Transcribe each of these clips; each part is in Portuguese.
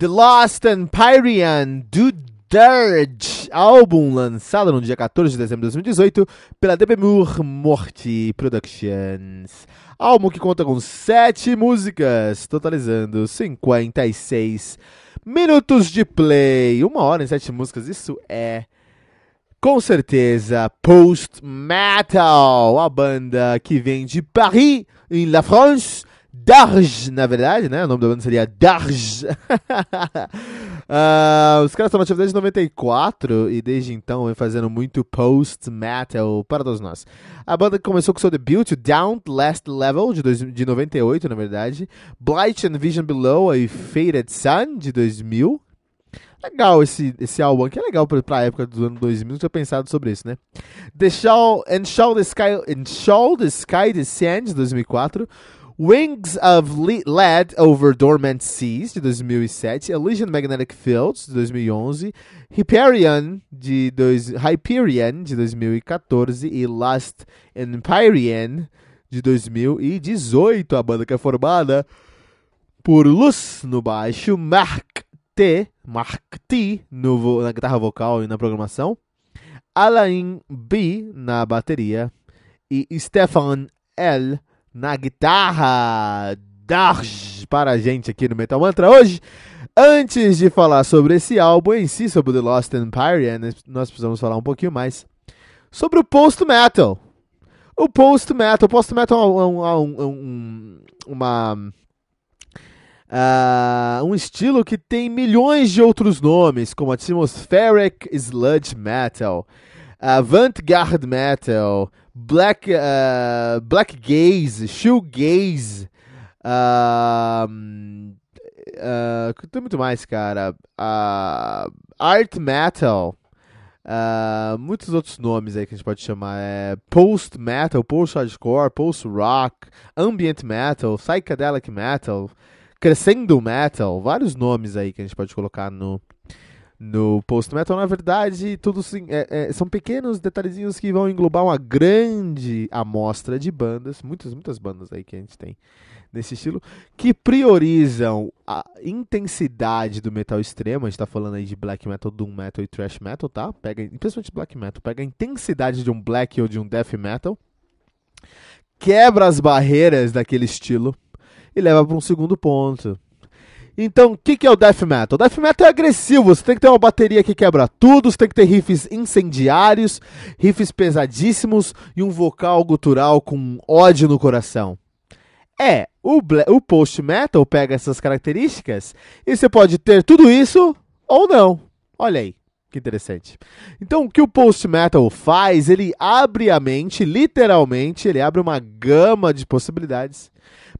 The Lost Empyrean do Dirge, álbum lançado no dia 14 de dezembro de 2018 pela Debemur Morty Productions. Álbum que conta com 7 músicas, totalizando 56 minutos de play. Uma hora em 7 músicas, isso é com certeza post-metal, a banda que vem de Paris, em La France Darj, na verdade, né? O nome da banda seria Darj. uh, os caras estão na atividade de 94 e desde então vem fazendo muito post-metal para todos nós. A banda começou com seu debut, Down Last Level, de, dois, de 98, na verdade. Blight and Vision Below e Faded Sun, de 2000. Legal esse, esse álbum aqui, é legal pra, pra época do ano 2000, não tinha pensado sobre isso, né? The Shall, and Shall the Sky, and Shall the Sky Descend, de 2004. Wings of Lead Over Dormant Seas, de 2007, Elysian Magnetic Fields, de 2011, Hyperion, de, dois, Hyperion, de 2014 e Last Empyrean, de 2018. A banda que é formada por Luz no baixo, Mark T, Mark T no, na guitarra vocal e na programação, Alain B na bateria e Stefan L na guitarra. Darj para a gente aqui no Metal Mantra hoje. Antes de falar sobre esse álbum em si, sobre The Lost Empire, nós precisamos falar um pouquinho mais sobre o post-metal. O post-metal, o post-metal é um, um, um, uma, uh, um estilo que tem milhões de outros nomes, como Atmospheric Sludge Metal, Avant-Garde Metal, Black, uh, Black Gaze, Shoegaze, uh, uh, tem muito mais, cara. Uh, Art Metal, uh, muitos outros nomes aí que a gente pode chamar. É Post Metal, Post Hardcore, Post Rock, Ambient Metal, Psychedelic Metal, Crescendo Metal, vários nomes aí que a gente pode colocar no, no post metal, na verdade, tudo sim, é, é, são pequenos detalhezinhos que vão englobar uma grande amostra de bandas, muitas, muitas bandas aí que a gente tem nesse estilo, que priorizam a intensidade do metal extremo. A gente tá falando aí de black metal, doom metal e thrash metal, tá? Pega, principalmente black metal, pega a intensidade de um black ou de um death metal, quebra as barreiras daquele estilo e leva para um segundo ponto então, o que, que é o death metal? Death metal é agressivo, você tem que ter uma bateria que quebra tudo, você tem que ter riffs incendiários, riffs pesadíssimos e um vocal gutural com ódio no coração. É, o, o post metal pega essas características e você pode ter tudo isso ou não. Olha aí. Que interessante. Então, o que o post metal faz? Ele abre a mente, literalmente, ele abre uma gama de possibilidades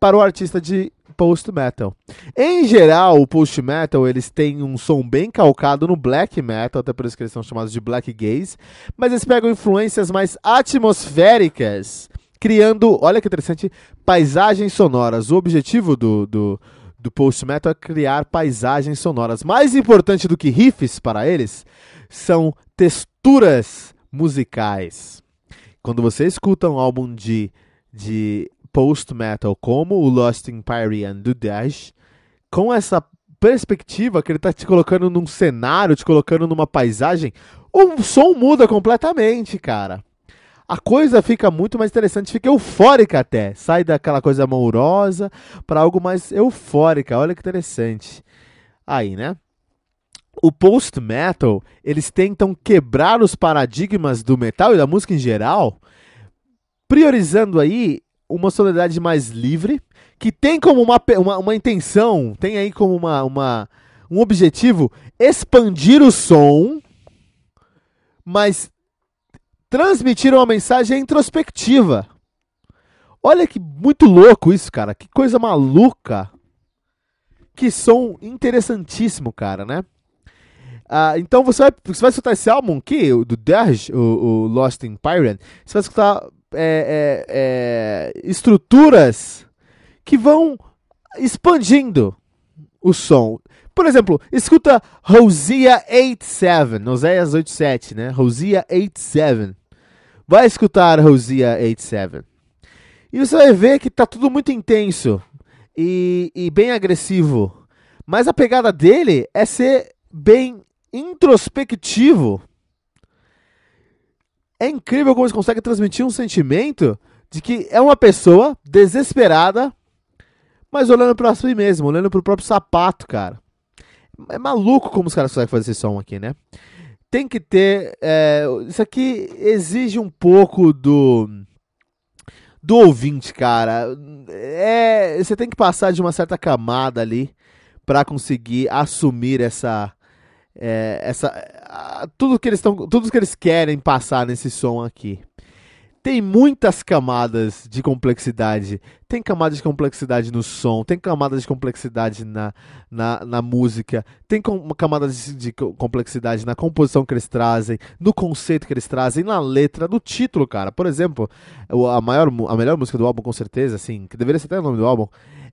para o artista de post metal. Em geral, o post metal eles têm um som bem calcado no black metal, até por isso que eles são chamados de black gaze, mas eles pegam influências mais atmosféricas, criando, olha que interessante, paisagens sonoras. O objetivo do, do, do post metal é criar paisagens sonoras. Mais importante do que riffs para eles são texturas musicais. Quando você escuta um álbum de, de post-metal, como o Lost Empyrean do Dash, com essa perspectiva que ele tá te colocando num cenário, te colocando numa paisagem, o som muda completamente, cara. A coisa fica muito mais interessante, fica eufórica até. Sai daquela coisa amorosa para algo mais eufórica. Olha que interessante. Aí, né? O post-metal, eles tentam quebrar os paradigmas do metal e da música em geral, priorizando aí uma sonoridade mais livre, que tem como uma, uma, uma intenção, tem aí como uma, uma, um objetivo expandir o som, mas transmitir uma mensagem introspectiva. Olha que muito louco isso, cara. Que coisa maluca. Que som interessantíssimo, cara, né? Ah, então você vai, você vai escutar esse álbum aqui, do Dash, o, o Lost in Pyrian. Você vai escutar é, é, é, estruturas que vão expandindo o som. Por exemplo, escuta Rosia 87, Oséias 87, né? Rosia 87. Vai escutar Rosia 87. E você vai ver que tá tudo muito intenso e, e bem agressivo. Mas a pegada dele é ser bem introspectivo. É incrível como eles conseguem transmitir um sentimento de que é uma pessoa desesperada, mas olhando para si mesmo, olhando para o próprio sapato, cara. É maluco como os caras conseguem fazer esse som aqui, né? Tem que ter. É, isso aqui exige um pouco do. Do ouvinte, cara. É, você tem que passar de uma certa camada ali para conseguir assumir essa é, essa, tudo que eles estão, tudo que eles querem passar nesse som aqui. Tem muitas camadas de complexidade. Tem camadas de complexidade no som, tem camadas de complexidade na, na, na música, tem com, camadas de, de complexidade na composição que eles trazem, no conceito que eles trazem, na letra, no título, cara. Por exemplo, a, maior, a melhor música do álbum, com certeza, assim, que deveria ser até o nome do álbum,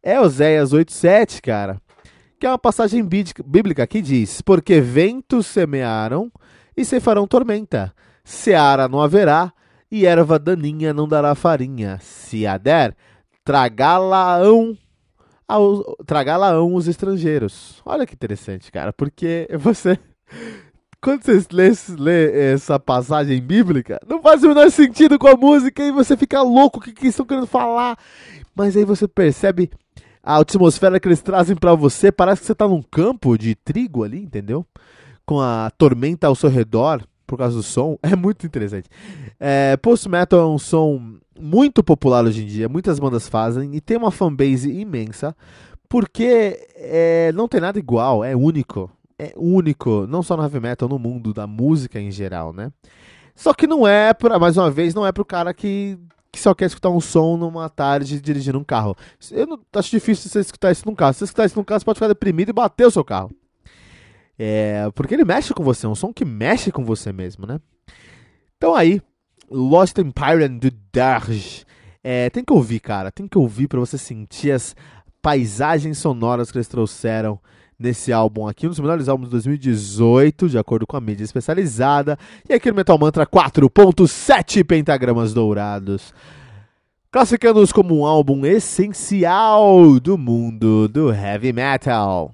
é Oséias 87, cara que é uma passagem bíblica que diz: Porque ventos semearam e se farão tormenta, seara não haverá e erva daninha não dará farinha. Se a der, tragá-la-ão tragá-la-ão os estrangeiros. Olha que interessante, cara, porque você quando você lê, lê, essa passagem bíblica, não faz o menor sentido com a música e você fica louco o que, que estão querendo falar. Mas aí você percebe a atmosfera que eles trazem para você, parece que você tá num campo de trigo ali, entendeu? Com a tormenta ao seu redor, por causa do som. É muito interessante. É, Post Metal é um som muito popular hoje em dia, muitas bandas fazem e tem uma fanbase imensa, porque é, não tem nada igual, é único. É único, não só no heavy metal, no mundo da música em geral, né? Só que não é, pra, mais uma vez, não é pro cara que que só quer escutar um som numa tarde dirigindo um carro. Eu não, acho difícil você escutar isso num carro. Se você escutar isso num carro, você pode ficar deprimido e bater o seu carro. É, porque ele mexe com você, é um som que mexe com você mesmo, né? Então aí, Lost Empire do Darge. É, tem que ouvir, cara, tem que ouvir para você sentir as paisagens sonoras que eles trouxeram nesse álbum aqui, um dos melhores álbuns de 2018, de acordo com a mídia especializada. E aqui no Metal Mantra 4.7 pentagramas dourados. Classificando-os como um álbum essencial do mundo do heavy metal.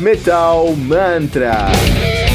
Metal Mantra.